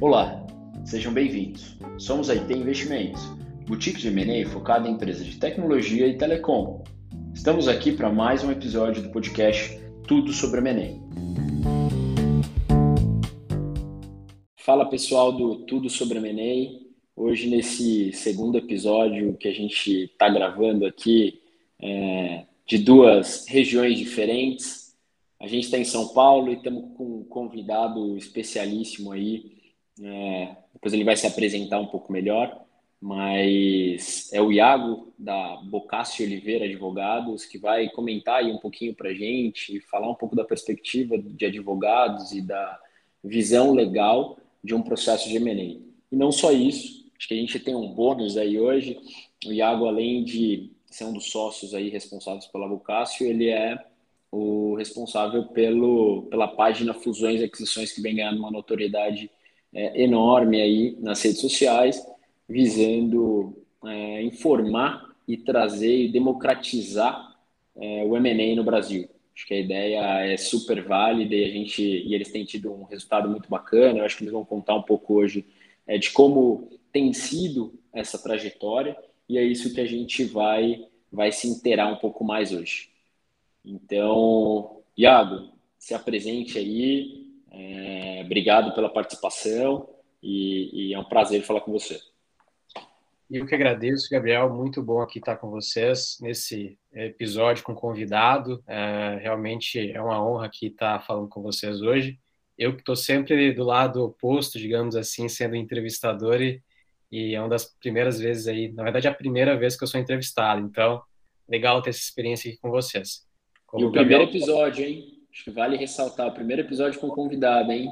Olá, sejam bem-vindos. Somos a IT Investimentos, boutique de M&A focada em empresas de tecnologia e telecom. Estamos aqui para mais um episódio do podcast Tudo sobre M&A. Fala pessoal do Tudo sobre M&A. Hoje nesse segundo episódio que a gente está gravando aqui é, de duas regiões diferentes. A gente está em São Paulo e estamos com um convidado especialíssimo aí é, depois ele vai se apresentar um pouco melhor, mas é o Iago da Bocassi Oliveira Advogados que vai comentar aí um pouquinho para gente, falar um pouco da perspectiva de advogados e da visão legal de um processo de M&A. E não só isso, acho que a gente tem um bônus aí hoje. O Iago, além de ser um dos sócios aí responsáveis pela Bocassi, ele é o responsável pelo, pela página Fusões e Aquisições que vem ganhando uma notoriedade é, enorme aí nas redes sociais, visando é, informar e trazer e democratizar é, o M&A no Brasil. Acho que a ideia é super válida e a gente e eles têm tido um resultado muito bacana. Eu acho que eles vão contar um pouco hoje é, de como tem sido essa trajetória e é isso que a gente vai vai se inteirar um pouco mais hoje. Então, Iago, se apresente aí, é, obrigado pela participação e, e, é um prazer falar com você. Eu que agradeço, Gabriel. Muito bom aqui estar com vocês nesse episódio com convidado. É, realmente é uma honra aqui estar falando com vocês hoje. Eu que estou sempre do lado oposto, digamos assim, sendo entrevistador e, e é uma das primeiras vezes aí, na verdade, é a primeira vez que eu sou entrevistado. Então, legal ter essa experiência aqui com vocês. Como e o Gabriel... primeiro episódio, hein? Acho que vale ressaltar o primeiro episódio com convidado, hein?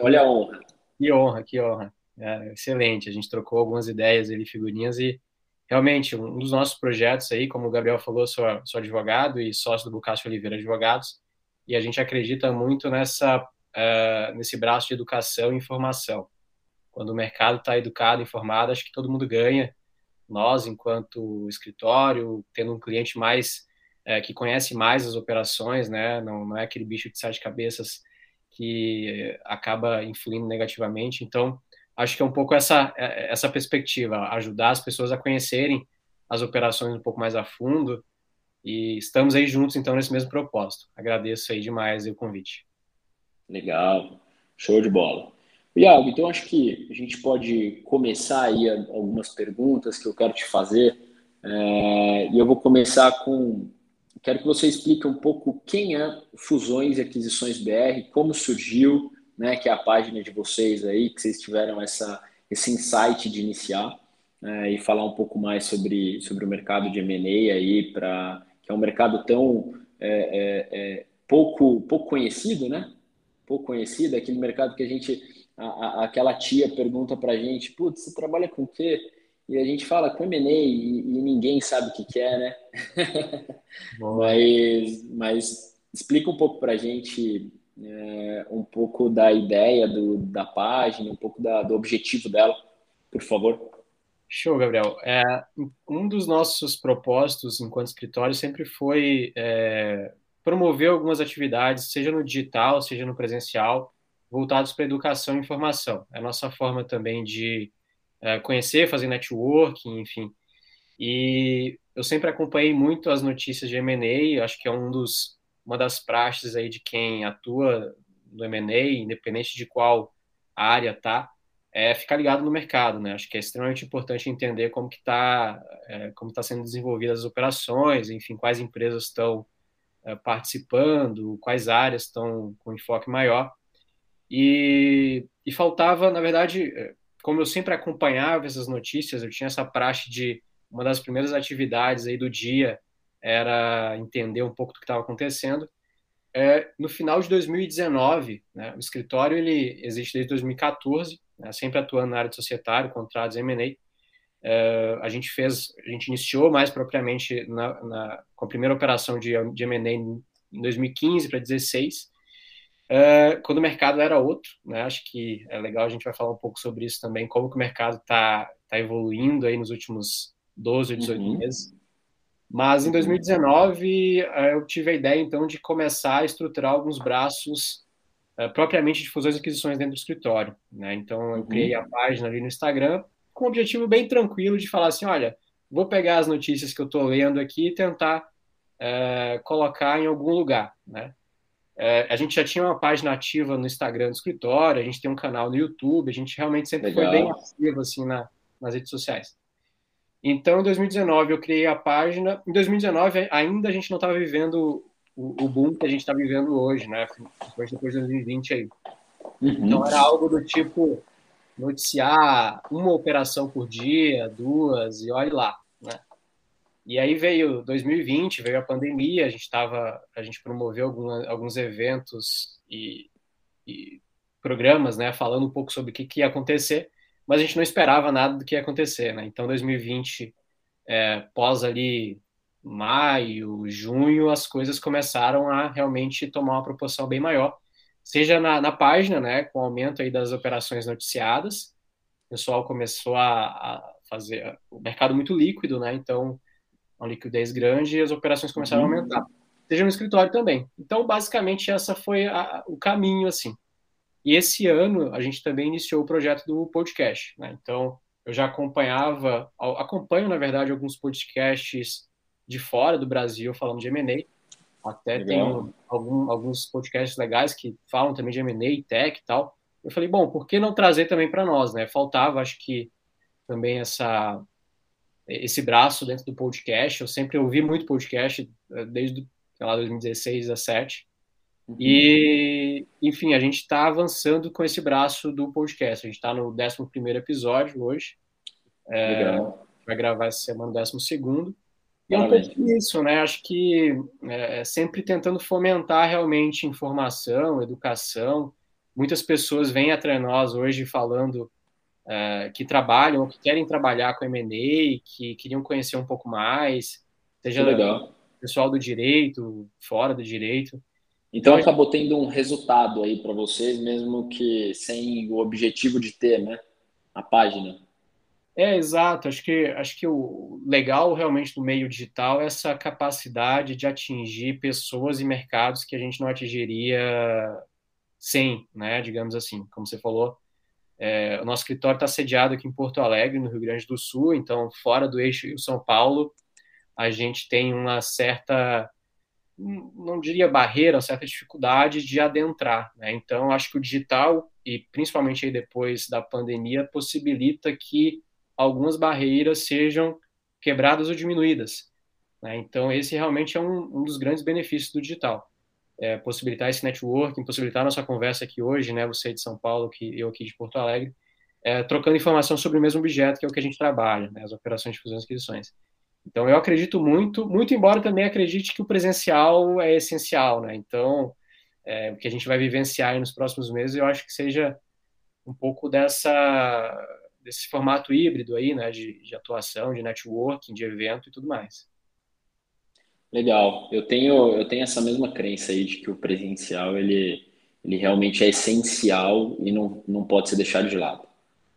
Olha a honra. Que honra, que honra. É, excelente. A gente trocou algumas ideias ali, figurinhas, e realmente um dos nossos projetos aí, como o Gabriel falou, sou, sou advogado e sócio do Bucácio Oliveira Advogados, e a gente acredita muito nessa, uh, nesse braço de educação e informação. Quando o mercado está educado, informado, acho que todo mundo ganha. Nós, enquanto escritório, tendo um cliente mais é, que conhece mais as operações, né? Não, não é aquele bicho de sete cabeças que acaba influindo negativamente. Então, acho que é um pouco essa é, essa perspectiva, ajudar as pessoas a conhecerem as operações um pouco mais a fundo. E estamos aí juntos, então, nesse mesmo propósito. Agradeço aí demais o convite. Legal, show de bola. Iago, então acho que a gente pode começar aí algumas perguntas que eu quero te fazer. É, e eu vou começar com Quero que você explique um pouco quem é Fusões e Aquisições BR, como surgiu, né, que é a página de vocês aí, que vocês tiveram essa, esse insight de iniciar, né, e falar um pouco mais sobre, sobre o mercado de M&A aí, pra, que é um mercado tão é, é, é, pouco, pouco conhecido, né? Pouco conhecido, aquele mercado que a gente, a, a, aquela tia pergunta para a gente, putz, você trabalha com o quê? E a gente fala com M&A e, e, ninguém sabe o que, que é, né? mas, mas explica um pouco para a gente é, um pouco da ideia do, da página, um pouco da, do objetivo dela, por favor. Show, Gabriel. É, um dos nossos propósitos enquanto escritório sempre foi é, promover algumas atividades, seja no digital, seja no presencial, voltados para educação e informação. É a nossa forma também de é, conhecer, fazer networking, enfim. E eu sempre acompanhei muito as notícias de M&A, acho que é um dos, uma das praxes aí de quem atua no M&A, independente de qual área tá, é ficar ligado no mercado, né? Acho que é extremamente importante entender como que está é, como tá sendo desenvolvidas as operações, enfim, quais empresas estão é, participando, quais áreas estão com enfoque maior. E, e faltava, na verdade, é, como eu sempre acompanhava essas notícias, eu tinha essa praxe de uma das primeiras atividades aí do dia era entender um pouco do que estava acontecendo. É, no final de 2019, né, o escritório ele existe desde 2014, né, sempre atuando na área de societário, contratos, M&A. É, a gente fez, a gente iniciou mais propriamente na, na, com a primeira operação de, de M&A em 2015 para 2016, Uh, quando o mercado era outro, né? Acho que é legal a gente vai falar um pouco sobre isso também, como que o mercado está tá evoluindo aí nos últimos 12 ou 18 uhum. meses. Mas em 2019 uh, eu tive a ideia então de começar a estruturar alguns braços uh, propriamente de fusões e aquisições dentro do escritório. Né? Então, eu uhum. criei a página ali no Instagram com um objetivo bem tranquilo de falar assim, olha, vou pegar as notícias que eu estou lendo aqui e tentar colocar em algum lugar. Né? Uh, a gente já tinha uma página ativa no Instagram do escritório, a gente tem um canal no YouTube, a gente realmente sempre Legal. foi bem ativo assim, na, nas redes sociais. Então, em 2019, eu criei a página. Em 2019, ainda a gente não estava vivendo o, o, boom que a gente está vivendo hoje, né? Depois, depois de 2020 aí. Uhum. Então, era algo do tipo noticiar uma operação por dia, duas, e olhe lá? E aí veio 2020, veio a pandemia, a gente estava, a gente promoveu alguns eventos e, e, programas, né, falando um pouco sobre o que, que ia acontecer mas a gente não esperava nada do que ia acontecer, né? Então, 2020, é, pós ali maio, junho, as coisas começaram a realmente tomar uma proporção bem maior, seja na, na página, né, com o aumento aí das operações noticiadas, o pessoal começou a, a fazer o mercado muito líquido, né? Então, uma liquidez grande e as operações começaram uhum. a aumentar. Seja no escritório também. Então, basicamente, essa foi a, o caminho, assim. E esse ano a gente também iniciou o projeto do podcast. Né? Então, eu já acompanhava, acompanho, na verdade, alguns podcasts de fora do Brasil falando de M&A. Até Legal. tem algum, alguns podcasts legais que falam também de M&A e tech e tal. Eu falei, bom, por que não trazer também para nós? Né? Faltava, acho que, também essa esse braço dentro do podcast. Eu sempre ouvi muito podcast eh, desde, sei lá, 2016, 2017. Uhum. E, enfim, a gente está avançando com esse braço do podcast. A gente está no 11 episódio hoje. É, Legal. Vai gravar essa semana o 12. E é um pouco isso, né? Acho que é, é, sempre tentando fomentar realmente informação, educação. Muitas pessoas vêm atrás nós hoje falando é, que trabalham, que querem trabalhar com M&A, que queriam conhecer um pouco mais, seja legal. pessoal do direito, fora do direito. Então acabou tendo um resultado aí para vocês, mesmo que sem o objetivo de ter, né? A página. É, exato. Acho que, acho que o legal realmente do meio digital é essa capacidade de atingir pessoas e mercados que a gente não atingiria sem, né? Digamos assim, como você falou. É, o nosso escritório está sediado aqui em Porto Alegre, no Rio Grande do Sul, então fora do eixo São Paulo, a gente tem uma certa não diria barreira, uma certa dificuldade de adentrar. Né? Então, acho que o digital, e principalmente aí depois da pandemia, possibilita que algumas barreiras sejam quebradas ou diminuídas. Né? Então, esse realmente é um, um, dos grandes benefícios do digital. É, possibilitar esse networking, possibilitar nossa conversa aqui hoje, né? você de São Paulo, que eu aqui de Porto Alegre, é, trocando informação sobre o mesmo objeto, que é o que a gente trabalha, né? as operações de fusões e aquisições. Então, eu acredito muito, muito embora também acredite que o presencial é essencial, né? Então, é, o que a gente vai vivenciar nos próximos meses, eu acho que seja um pouco dessa desse formato híbrido aí, né, de, de atuação, de networking, de evento e tudo mais. Legal. Eu tenho eu tenho essa mesma crença aí de que o presencial ele ele realmente é essencial e não, não pode ser deixado de lado.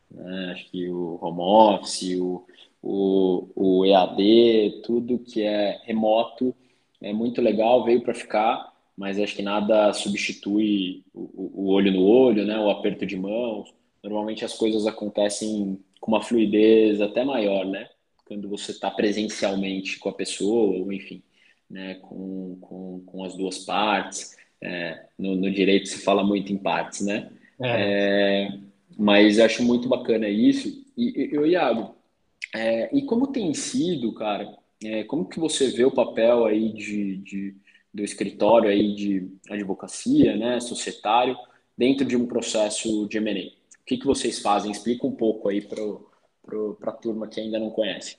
Né? Acho que o home office, o, o, o EAD, tudo que é remoto é muito legal, veio para ficar, mas acho que nada substitui o, o, olho no olho, né? O aperto de mãos. Normalmente as coisas acontecem com uma fluidez até maior, né? Quando você está presencialmente com a pessoa, ou enfim, né? Com, com, com as duas partes. É, no, no, direito se fala muito em partes, né? É. É, mas acho muito bacana isso. E eu, Iago, é, e como tem sido, cara, é, como que você vê o papel aí de, de, do escritório aí de advocacia, né, societário, dentro de um processo de M&A? O que, que vocês fazem? Explica um pouco aí para a turma que ainda não conhece.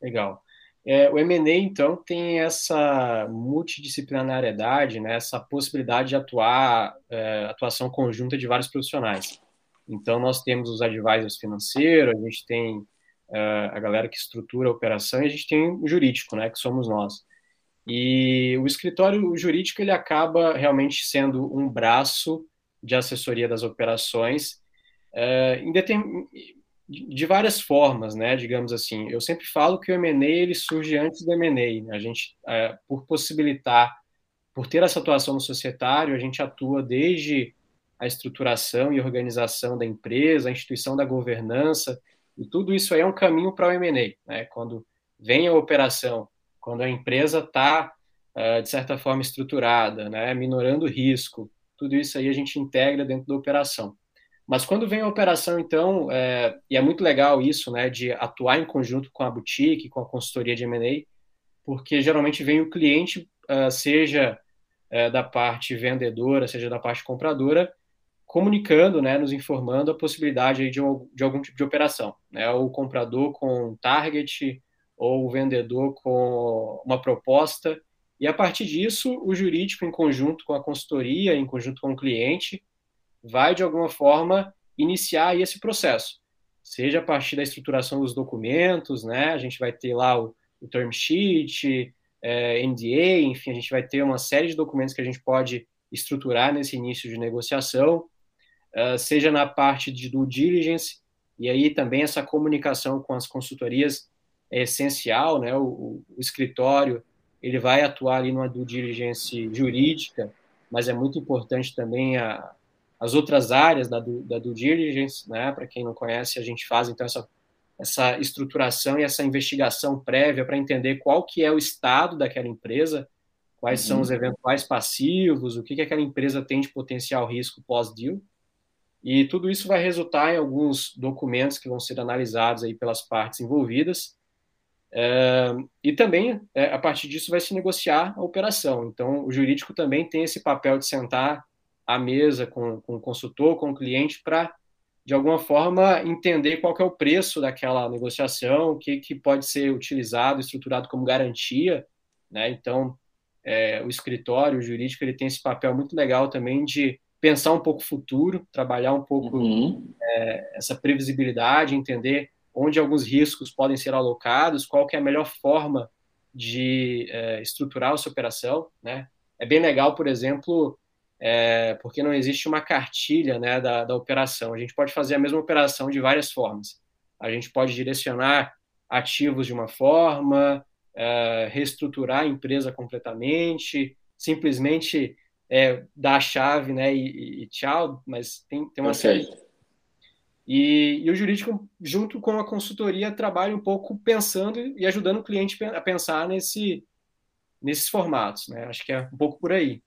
Legal. É, o M&A, então, tem essa multidisciplinariedade, né, essa possibilidade de atuar, é, atuação conjunta de vários profissionais. Então, nós temos os advisors financeiros, a gente tem uh, a galera que estrutura a operação, e a gente tem o jurídico, né, que somos nós. E o escritório jurídico ele acaba realmente sendo um braço de assessoria das operações uh, de várias formas, né? Digamos assim, eu sempre falo que o M&A ele surge antes do M&A. Né? A gente, uh, por possibilitar por ter essa atuação no societário, a gente atua desde a estruturação e organização da empresa, a instituição da governança, e tudo isso aí é um caminho para o M&A, né? Quando vem a operação, quando a empresa está, uh, de certa forma, estruturada, né? minorando o risco, tudo isso aí a gente integra dentro da operação. Mas quando vem a operação, então, é, e é muito legal isso, né, de atuar em conjunto com a boutique, com a consultoria de M&A, porque geralmente vem o cliente, uh, seja uh, da parte vendedora, seja da parte compradora, comunicando, né, nos informando a possibilidade de, um, de algum tipo de operação, né, o comprador com target ou o vendedor com uma proposta, e a partir disso, o jurídico, em conjunto com a consultoria, em conjunto com o cliente, vai, de alguma forma, iniciar esse processo. Seja a partir da estruturação dos documentos, né? A gente vai ter lá o, o term sheet, é, NDA, enfim, a gente vai ter uma série de documentos que a gente pode estruturar nesse início de negociação, uh, seja na parte de due diligence, e aí também essa comunicação com as consultorias é essencial, né? O, o, escritório ele vai atuar ali numa due diligence jurídica, mas é muito importante também a, as outras áreas da, da due diligence, né? Para quem não conhece, a gente faz então essa, essa estruturação e essa investigação prévia para entender qual que é o estado daquela empresa, quais uhum. são os eventuais passivos, o que, que aquela empresa tem de potencial risco pós-deal. E tudo isso vai resultar em alguns documentos que vão ser analisados aí pelas partes envolvidas. É, e também, é, a partir disso, vai se negociar a operação. Então, o jurídico também tem esse papel de sentar à mesa com, com o consultor, com o cliente, para, de alguma forma, entender qual é o preço daquela negociação, o que, que pode ser utilizado, estruturado como garantia. Né? Então, é, o escritório o jurídico ele tem esse papel muito legal também de pensar um pouco o futuro, trabalhar um pouco uhum. é, essa previsibilidade, entender onde alguns riscos podem ser alocados, qual que é a melhor forma de é, estruturar a sua operação, né? É bem legal, por exemplo, é, porque não existe uma cartilha né, da, da operação. A gente pode fazer a mesma operação de várias formas. A gente pode direcionar ativos de uma forma, é, reestruturar a empresa completamente, simplesmente é, dar a chave né, e, e, tchau, mas tem, tem uma okay. série. E, e, o jurídico, junto com a consultoria, trabalha um pouco pensando e ajudando o cliente a pensar nesse, nesses formatos. Né? Acho que é um pouco por aí.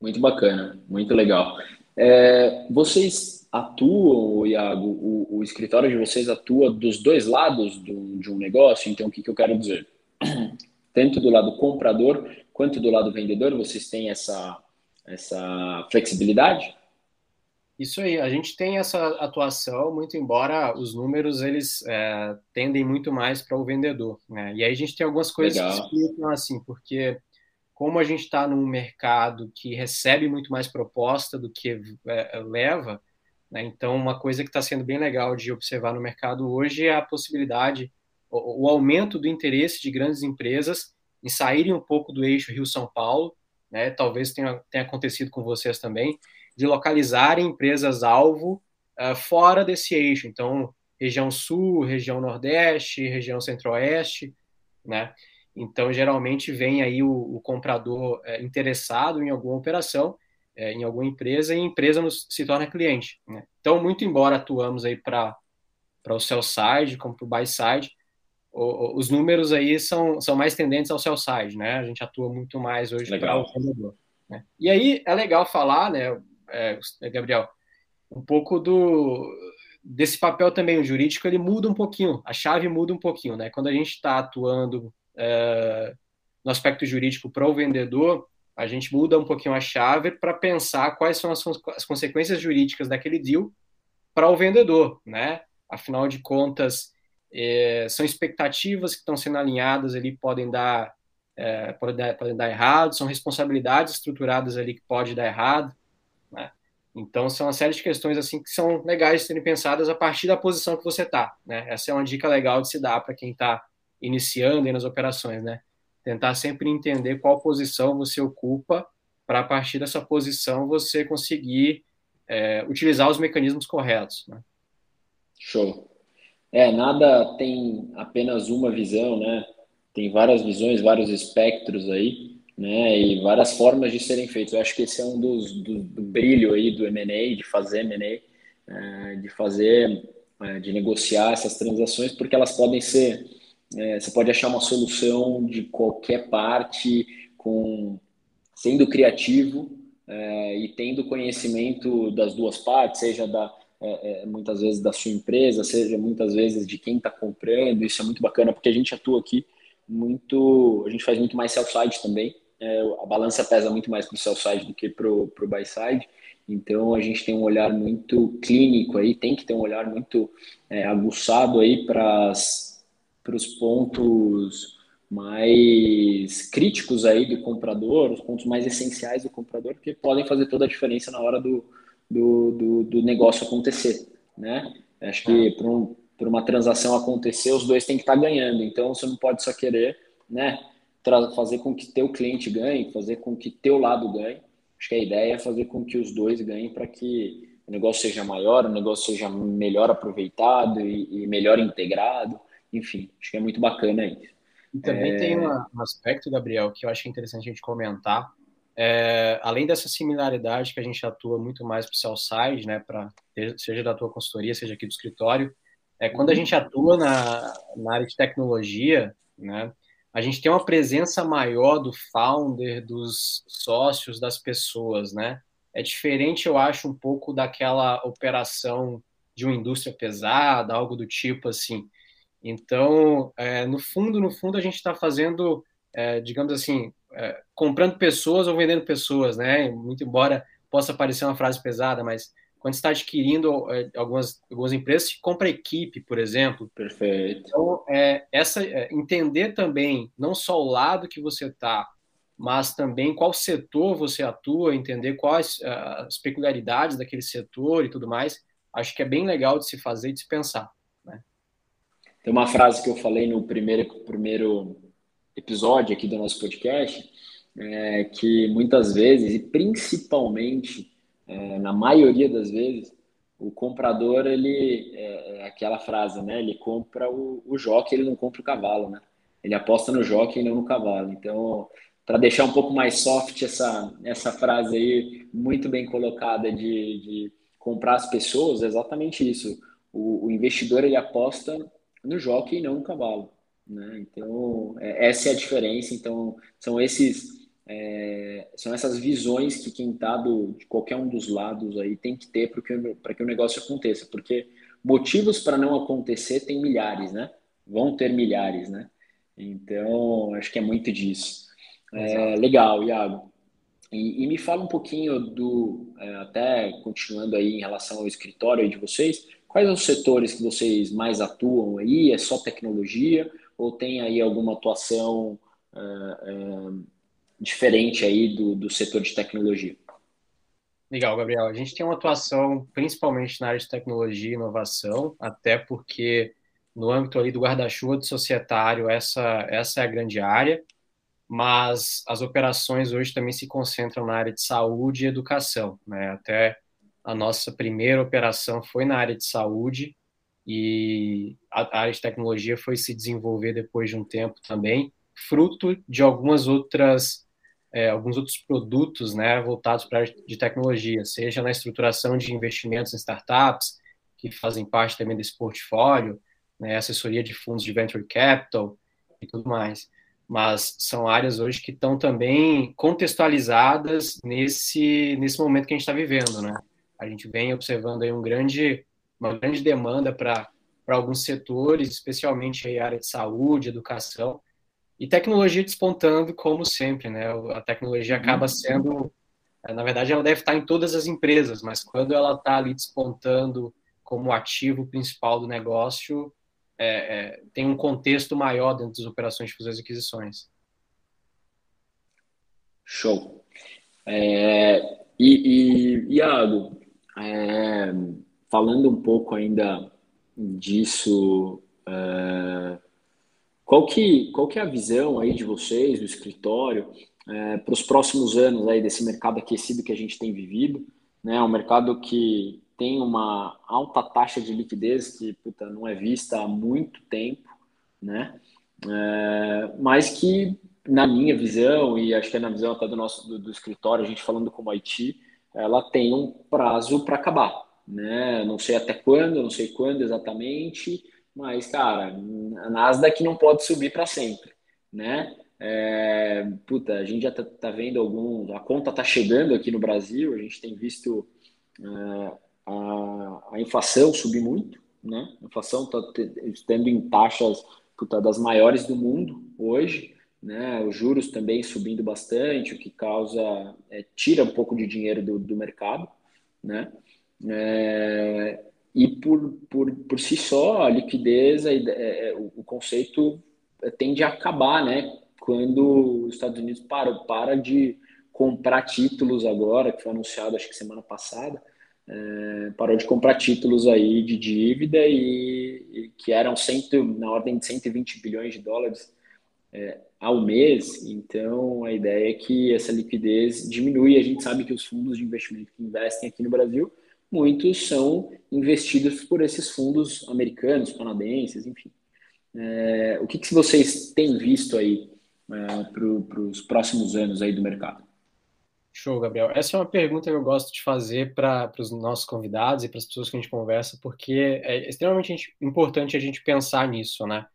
Muito bacana, muito legal. É, vocês atuam, Iago, o, o, escritório de vocês atua dos dois lados do, de um negócio? Então, o que, que eu quero dizer? Tanto do lado comprador quanto do lado vendedor, vocês têm essa, essa flexibilidade? Isso aí, a gente tem essa atuação, muito embora os números eles é, tendem muito mais para o vendedor. Né? E aí a gente tem algumas coisas Legal. que explicam assim, porque como a gente está num mercado que recebe muito mais proposta do que é, leva, né? então uma coisa que está sendo bem legal de observar no mercado hoje é a possibilidade, o, o, aumento do interesse de grandes empresas em saírem um pouco do eixo Rio-São Paulo, né? talvez tenha, tenha acontecido com vocês também, de localizarem empresas-alvo uh, fora desse eixo, então região sul, região nordeste, região centro-oeste, né? Então, geralmente, vem aí o, o comprador é, interessado em alguma operação, é, em alguma empresa, e a empresa nos, se torna cliente. Né? Então, muito embora atuamos aí para o sell side, como para o buy side, o, os números aí são, são mais tendentes ao sell side, né? A gente atua muito mais hoje para o vendedor. Né? E aí é legal falar, né, é, Gabriel, um pouco do desse papel também o jurídico ele muda um pouquinho, a chave muda um pouquinho, né? Quando a gente está atuando é, no aspecto jurídico para o vendedor, a gente muda um pouquinho a chave para pensar quais são as, as, consequências jurídicas daquele deal para o vendedor, né? Afinal de contas, é, são expectativas que estão sendo alinhadas ali, podem dar, é, podem dar, podem dar errado, são responsabilidades estruturadas ali que pode dar errado, né? Então, são uma série de questões assim que são legais de serem pensadas a partir da posição que você está. Né? Essa é uma dica legal de se dar para quem está iniciando nas operações, né? Tentar sempre entender qual posição você ocupa para a partir dessa posição você conseguir é, utilizar os mecanismos corretos. Né? Show. É, nada tem apenas uma visão, né? Tem várias visões, vários espectros aí. né? E várias formas de serem feitos. Eu acho que esse é um dos do, do brilho aí do M&A, de fazer M&A, é, de fazer, é, de negociar essas transações, porque elas podem ser, é, você pode achar uma solução de qualquer parte, com sendo criativo é, e tendo conhecimento das duas partes, seja da é, é, muitas vezes da sua empresa, seja muitas vezes de quem está comprando. Isso é muito bacana porque a gente atua aqui muito, a gente faz muito mais sell-side também. É, a balança pesa muito mais para o sell-side do que para o buy-side. Então a gente tem um olhar muito clínico aí, tem que ter um olhar muito é, aguçado aí para os pontos mais críticos aí do comprador, os pontos mais essenciais do comprador, que podem fazer toda a diferença na hora do, do, do, do negócio acontecer, né? Acho que para um, uma transação acontecer, os dois têm que estar ganhando. Então, você não pode só querer, né? Fazer com que teu cliente ganhe, fazer com que teu lado ganhe. Acho que a ideia é fazer com que os dois ganhem para que o negócio seja maior, o negócio seja melhor aproveitado e, e melhor integrado. Enfim, acho que é muito bacana isso. E também é... tem um aspecto, Gabriel, que eu acho interessante a gente comentar. É, além dessa similaridade que a gente atua muito mais para o sell side, né, pra, seja da tua consultoria, seja aqui do escritório, é, quando a gente atua na, na área de tecnologia, né, a gente tem uma presença maior do founder, dos sócios, das pessoas, né? É diferente, eu acho, um pouco daquela operação de uma indústria pesada, algo do tipo assim. Então, é, no fundo, no fundo, a gente está fazendo, é, digamos assim, é, comprando pessoas ou vendendo pessoas, né? Muito embora possa parecer uma frase pesada, mas quando está adquirindo é, algumas, algumas empresas, compra equipe, por exemplo. Perfeito. Então, é, essa, é, entender também não só o lado que você está, mas também qual setor você atua, entender quais as peculiaridades daquele setor e tudo mais, acho que é bem legal de se fazer e de se pensar. Tem uma frase que eu falei no primeiro, primeiro episódio aqui do nosso podcast, é, que muitas vezes, e principalmente é, na maioria das vezes, o comprador, ele, é, é aquela frase, né? Ele compra o, o jockey, ele não compra o cavalo, né? Ele aposta no jockey e não no cavalo. Então, para deixar um pouco mais soft essa, essa frase aí, muito bem colocada de, de comprar as pessoas, é exatamente isso. O, o investidor, ele aposta no jockey e não no cavalo. Né? Então, é, essa é a diferença. Então, são esses. É, são essas visões que quem está de qualquer um dos lados aí tem que ter para que, que o negócio aconteça, porque motivos para não acontecer tem milhares, né? Vão ter milhares, né? Então, acho que é muito disso. É, legal, Iago. E, e, me fala um pouquinho do, é, até continuando aí em relação ao escritório de vocês, Quais os setores que vocês mais atuam aí? É só tecnologia ou tem aí alguma atuação uh, uh, diferente aí do, do setor de tecnologia? Legal, Gabriel. A gente tem uma atuação principalmente na área de tecnologia e inovação, até porque no âmbito ali do guarda-chuva do societário, essa, essa é a grande área, mas as operações hoje também se concentram na área de saúde e educação, né? Até a nossa primeira operação foi na área de saúde e a área de tecnologia foi se desenvolver depois de um tempo também, fruto de algumas outras é, alguns outros produtos né, voltados para a área de tecnologia, seja na estruturação de investimentos em startups, que fazem parte também desse portfólio, né, assessoria de fundos de venture capital e tudo mais. Mas são áreas hoje que estão também contextualizadas nesse, nesse momento que a gente está vivendo, né? A gente vem observando aí um grande, uma grande demanda para alguns setores, especialmente a área de saúde, educação, e tecnologia despontando, como sempre, né? A tecnologia uhum. acaba sendo, na verdade, ela deve estar em todas as empresas, mas quando ela está ali despontando como ativo principal do negócio, é, é, tem um contexto maior dentro das operações de fusões e aquisições. Show. É, e, e, Iago, é, falando um pouco ainda disso, é, qual, que, qual que é a visão aí de vocês, do escritório, é, para os próximos anos aí desse mercado aquecido que a gente tem vivido? Né? Um mercado que tem uma alta taxa de liquidez que puta, não é vista há muito tempo, né? É, mas que na minha visão, e acho que é na visão até do nosso do, do escritório, a gente falando como Haiti, ela tem um prazo para acabar, né? Não sei até quando, não sei quando exatamente, mas, cara, a Nasdaq não pode subir para sempre, né? É, puta, a gente já tá, tá, vendo algum. A conta tá chegando aqui no Brasil, a gente tem visto é, a, a, inflação subir muito, né? A inflação está tendo em taxas puta, das maiores do mundo hoje, né? Os juros também subindo bastante, o que causa é, tira um pouco de dinheiro do, do mercado, né? É, e por, por, por si só, a liquidez, a, é, o, conceito tende a acabar, né? quando os Estados Unidos para, para de comprar títulos agora, que foi anunciado acho que semana passada, é, parou de comprar títulos aí de dívida e, e, que eram cento, na ordem de 120 bilhões de dólares é, ao mês. Então a ideia é que essa liquidez diminui. A gente sabe que os fundos de investimento que investem aqui no Brasil, muitos são investidos por esses fundos americanos, canadenses, enfim. É, o que, que vocês têm visto aí é, para os próximos anos aí do mercado? Show, Gabriel. Essa é uma pergunta que eu gosto de fazer para os nossos convidados e para as pessoas que a gente conversa, porque é extremamente importante a gente pensar nisso, né?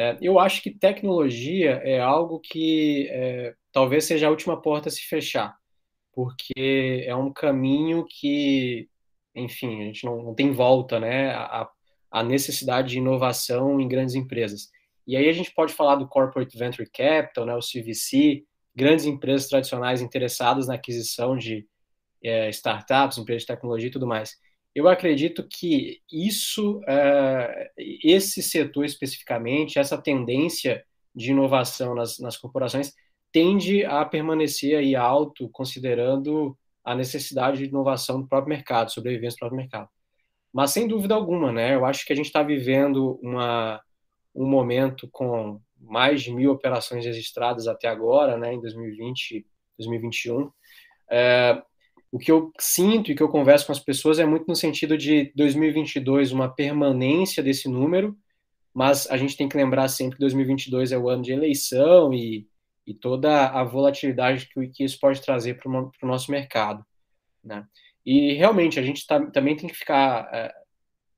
É, eu acho que tecnologia é algo que é, talvez seja a última porta a se fechar, porque é um caminho que, enfim, a gente não, não tem volta, né? A, a necessidade de inovação em grandes empresas. E aí a gente pode falar do Corporate Venture Capital, né, o CVC, grandes empresas tradicionais interessadas na aquisição de é, startups, empresas de tecnologia e tudo mais. Eu acredito que isso, é, esse setor especificamente, essa tendência de inovação nas, nas corporações tende a permanecer aí alto, considerando a necessidade de inovação do próprio mercado, sobrevivência do próprio mercado. Mas sem dúvida alguma, né? Eu acho que a gente está vivendo uma um momento com mais de mil operações registradas até agora, né, em 2020, 2021. É, o que eu sinto e que eu converso com as pessoas é muito no sentido de 2022 uma permanência desse número, mas a gente tem que lembrar sempre que 2022 é o ano de eleição e, e toda a volatilidade que, que isso pode trazer para o nosso mercado. Né? E realmente a gente tá, também tem que ficar é,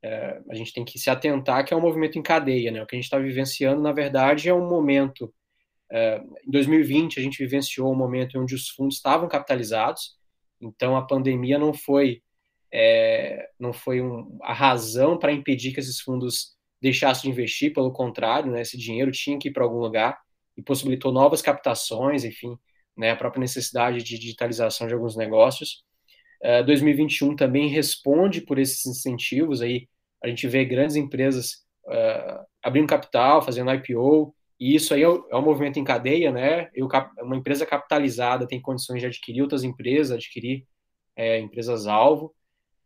é, a gente tem que se atentar que é um movimento em cadeia, né? O que a gente está vivenciando, na verdade, é um momento. É, em 2020, a gente vivenciou um momento onde os fundos estavam capitalizados, então a pandemia não foi é, não foi um, a razão para impedir que esses fundos deixassem de investir, pelo contrário, né? Esse dinheiro tinha que ir para algum lugar e possibilitou novas captações, enfim, né? A própria necessidade de digitalização de alguns negócios. 2021 também responde por esses incentivos aí a gente vê grandes empresas uh, abrindo capital, fazendo IPO, e isso aí é, é um movimento em cadeia, né? Eu, uma empresa capitalizada tem condições de adquirir outras empresas, adquirir é, empresas-alvo,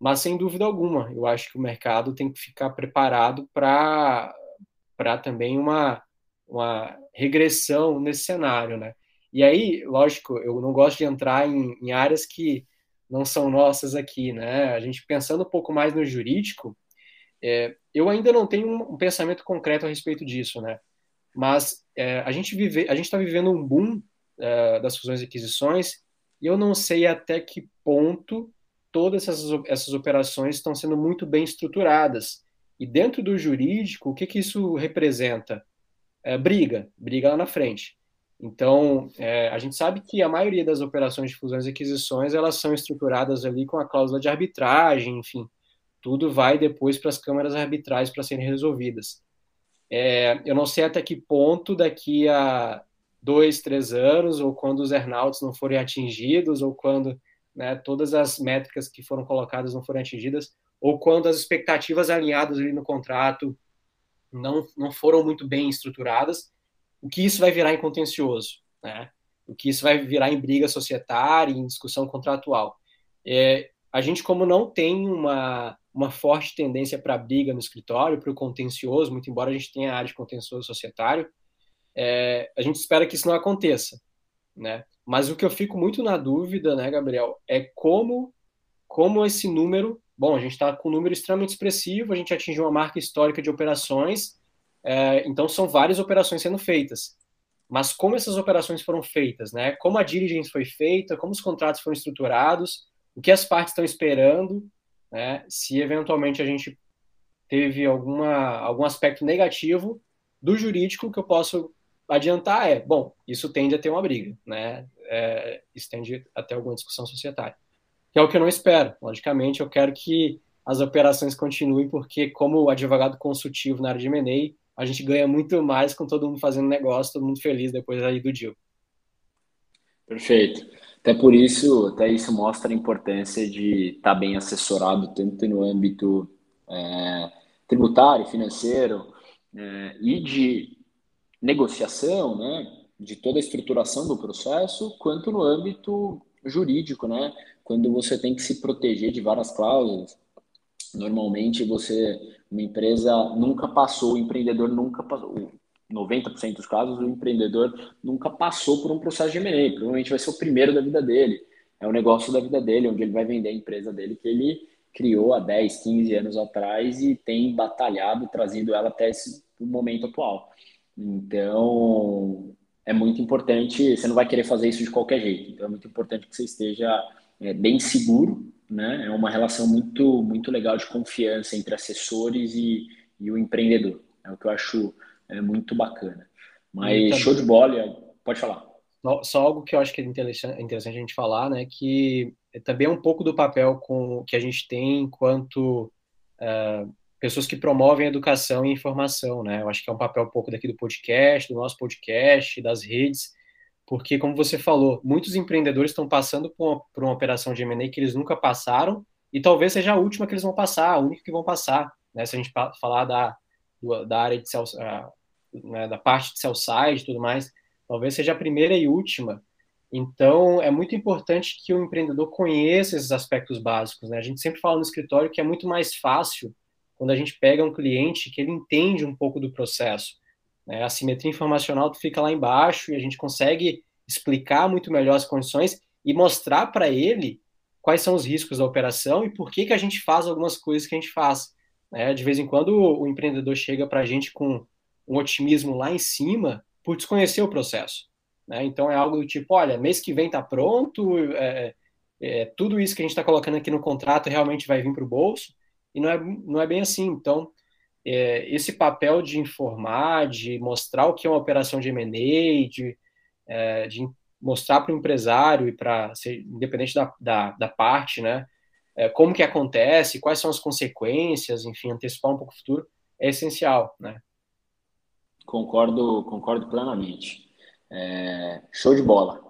mas sem dúvida alguma, eu acho que o mercado tem que ficar preparado para também uma, uma regressão nesse cenário, né? E aí, lógico, eu não gosto de entrar em, em áreas que não são nossas aqui, né? A gente pensando um pouco mais no jurídico, é, eu ainda não tenho um, pensamento concreto a respeito disso, né? Mas é, a gente vive, a gente está vivendo um boom é, das fusões e aquisições e eu não sei até que ponto todas essas, essas operações estão sendo muito bem estruturadas. E dentro do jurídico, o que, que isso representa? É, briga, briga lá na frente. Então, é, a gente sabe que a maioria das operações de fusões e aquisições elas são estruturadas ali com a cláusula de arbitragem, enfim, tudo vai depois para as câmaras arbitrais para serem resolvidas. É, eu não sei até que ponto daqui a dois, três anos, ou quando os earnouts não forem atingidos, ou quando né, todas as métricas que foram colocadas não forem atingidas, ou quando as expectativas alinhadas ali no contrato não, não foram muito bem estruturadas, o que isso vai virar em contencioso, né? o que isso vai virar em briga societária, em discussão contratual. É, a gente, como não tem uma, uma forte tendência para briga no escritório, para o contencioso, muito embora a gente tenha a área de contencioso societário, é, a gente espera que isso não aconteça, né? Mas o que eu fico muito na dúvida, né, Gabriel, é como, como esse número, bom, a gente está com um número extremamente expressivo, a gente atingiu uma marca histórica de operações, é, então são várias operações sendo feitas. mas como essas operações foram feitas, né? Como a diligence foi feita, como os contratos foram estruturados, o que as partes estão esperando, né? Se eventualmente a gente teve alguma, algum aspecto negativo do jurídico que eu posso adiantar é, bom, isso tende a ter uma briga, né? É, isso tende a ter alguma discussão societária. Que é o que eu não espero. Logicamente, eu quero que as operações continuem, porque como advogado consultivo na área de M&A, a gente ganha muito mais com todo mundo fazendo negócio, todo mundo feliz depois aí do deal. Perfeito. Até por isso, até isso mostra a importância de estar bem assessorado tanto no âmbito é, tributário, financeiro é, e de negociação, né, de toda a estruturação do processo, quanto no âmbito jurídico, né, quando você tem que se proteger de várias cláusulas. Normalmente você uma empresa nunca passou, o empreendedor nunca passou, 90% dos casos, o empreendedor nunca passou por um processo de M&A, provavelmente vai ser o primeiro da vida dele, é o negócio da vida dele, onde ele vai vender a empresa dele que ele criou há 10, 15 anos atrás e tem batalhado, trazido ela até esse momento atual. Então, é muito importante, você não vai querer fazer isso de qualquer jeito, então é muito importante que você esteja é, bem seguro né? É uma relação muito, muito legal de confiança entre assessores e, e o empreendedor. É o que eu acho é, muito bacana. Mas show de bola, pode falar. Só algo que eu acho que é interessante, interessante a gente falar, né? Que é também é um pouco do papel com, que a gente tem enquanto uh, pessoas que promovem educação e informação, né? Eu acho que é um papel um pouco daqui do podcast, do nosso podcast, das redes, porque, como você falou, muitos empreendedores estão passando por uma, por uma operação de M&A que eles nunca passaram e talvez seja a última que eles vão passar, a única que vão passar, né? Se a gente falar da, da área de sell, uh, né, da parte de sell side e tudo mais, talvez seja a primeira e última. Então, é muito importante que o empreendedor conheça esses aspectos básicos, né? A gente sempre fala no escritório que é muito mais fácil quando a gente pega um cliente que ele entende um pouco do processo. Né? A simetria informacional fica lá embaixo e a gente consegue explicar muito melhor as condições e mostrar para ele quais são os riscos da operação e por que, que a gente faz algumas coisas que a gente faz. Né? De vez em quando o empreendedor chega para a gente com um otimismo lá em cima por desconhecer o processo. Né? Então é algo do tipo, olha, mês que vem está pronto, é, é, tudo isso que a gente está colocando aqui no contrato realmente vai vir para o bolso, e não é, não é bem assim. Então, é, esse papel de informar, de mostrar o que é uma operação de M&A, de, é, de mostrar para o empresário e para independente da, da, da parte, né, é, como que acontece, quais são as consequências, enfim, antecipar um pouco o futuro é essencial, né? Concordo, concordo plenamente. É, show de bola.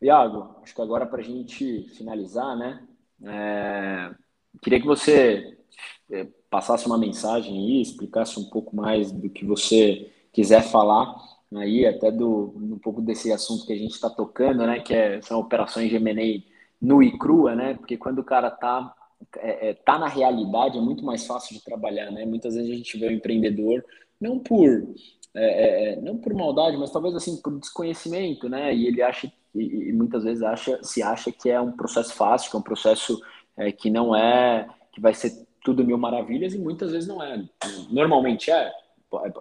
Iago, acho que agora para a gente finalizar, né? É, queria que você é, passasse uma mensagem aí, explicasse um pouco mais do que você quiser falar aí, até do um pouco desse assunto que a gente está tocando, né, que é, são operações de M&A nu e crua, né, porque quando o cara tá é, é, tá na realidade é muito mais fácil de trabalhar, né, muitas vezes a gente vê o empreendedor não por é, é, não por maldade, mas talvez assim por desconhecimento, né, e ele acha e, e muitas vezes acha se acha que é um processo fácil, que é um processo é, que não é que vai ser tudo mil maravilhas e muitas vezes não é. Normalmente é.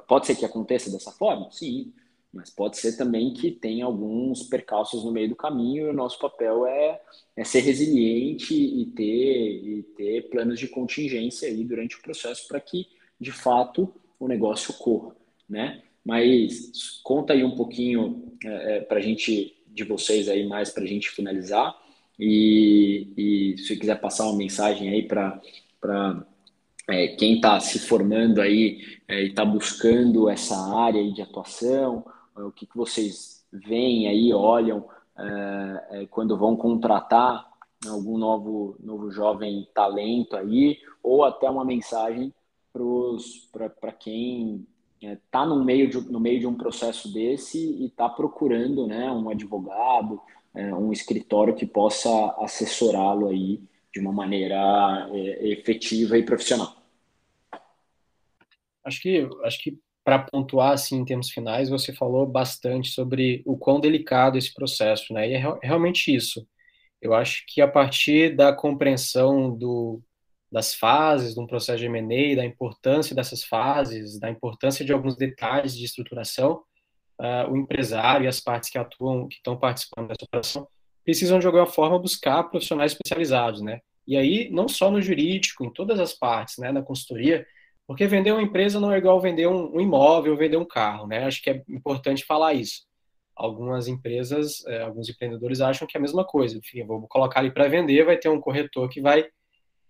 Pode ser que aconteça dessa forma? Sim. Mas pode ser também que tenha alguns percalços no meio do caminho e o nosso papel é, é ser resiliente e ter, e ter planos de contingência aí durante o processo para que, de fato, o negócio ocorra, né? Mas conta aí um pouquinho é, é para a gente, de vocês aí mais para a gente finalizar e, e se você quiser passar uma mensagem aí para é, quem está se formando aí é, e está buscando essa área de atuação, o que, que vocês veem aí, olham é, é, quando vão contratar algum novo, novo jovem talento aí, ou até uma mensagem para quem está é, no, meio de, no meio de um processo desse e está procurando né, um advogado, um escritório que possa assessorá-lo aí de uma maneira é, efetiva e profissional. Acho que, acho que para pontuar assim em termos finais, você falou bastante sobre o quão delicado esse processo, né? E é realmente isso. Eu acho que a partir da compreensão do, das fases de um processo de M&A, da importância dessas fases, da importância de alguns detalhes de estruturação, uh, o empresário e as partes que atuam, que estão participando dessa operação, precisam de alguma forma buscar profissionais especializados, né? E aí, não só no jurídico, em todas as partes, né, na consultoria, porque vender uma empresa não é igual vender um, um imóvel, vender um carro, né? Acho que é importante falar isso. Algumas empresas, é, alguns empreendedores acham que é a mesma coisa. Enfim, vou colocar ali para vender, vai ter um corretor que vai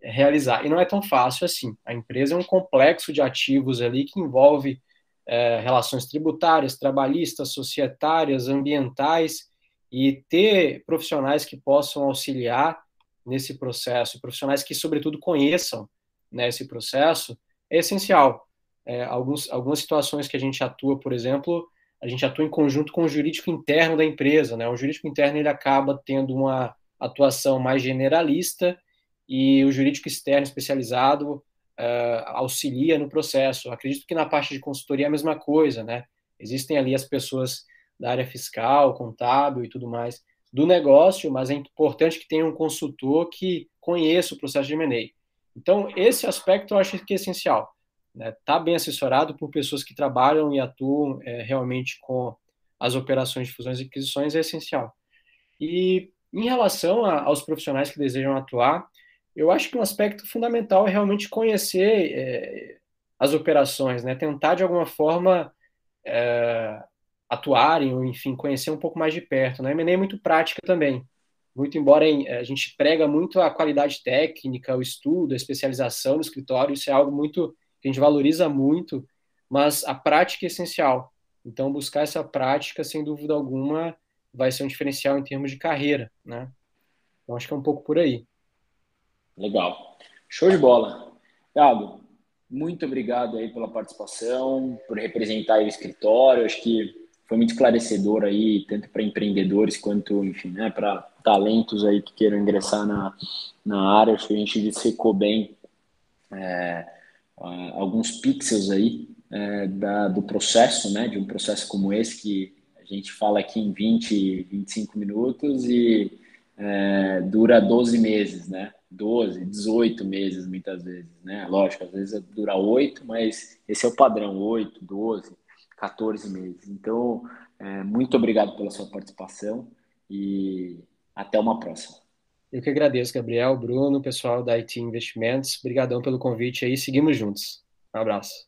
realizar. E não é tão fácil assim. A empresa é um complexo de ativos ali que envolve é, relações tributárias, trabalhistas, societárias, ambientais, e ter profissionais que possam auxiliar nesse processo, profissionais que, sobretudo, conheçam né, esse processo, é essencial. É, alguns, algumas situações que a gente atua, por exemplo, a gente atua em conjunto com o jurídico interno da empresa. Né? O jurídico interno ele acaba tendo uma atuação mais generalista e o jurídico externo especializado uh, auxilia no processo. Acredito que na parte de consultoria é a mesma coisa, né? Existem ali as pessoas da área fiscal, contábil e tudo mais do negócio, mas é importante que tenha um consultor que conheça o processo de M&A. Então, esse aspecto eu acho que é essencial. Né? Tá bem assessorado por pessoas que trabalham e atuam é, realmente com as operações de fusões e aquisições é essencial. E em relação a, aos profissionais que desejam atuar, eu acho que um aspecto fundamental é realmente conhecer é, as operações, né? tentar de alguma forma é, atuarem, ou enfim, conhecer um pouco mais de perto. Né? A M&A é muito prática também. Muito embora a gente prega muito a qualidade técnica, o estudo, a especialização no escritório, isso é algo muito que a gente valoriza muito, mas a prática é essencial. Então, buscar essa prática, sem dúvida alguma, vai ser um diferencial em termos de carreira, né? Então, acho que é um pouco por aí. Legal. Show de bola. Gado, muito obrigado aí pela participação, por representar o escritório. Acho que foi muito esclarecedor aí, tanto para empreendedores quanto, enfim, né, para talentos aí que queiram ingressar na, na área. Acho que a gente dissecou bem é, alguns pixels aí é, da, do processo, né, de um processo como esse que a gente fala aqui em 20, 25 minutos e é, dura 12 meses, né? 12, 18 meses muitas vezes, né? Lógico, às vezes dura 8, mas esse é o padrão, 8, 12. 14 meses. Então, é, muito obrigado pela sua participação e até uma próxima. Eu que agradeço, Gabriel, Bruno, pessoal da IT Investimentos. Obrigadão pelo convite aí. Seguimos juntos. Um abraço.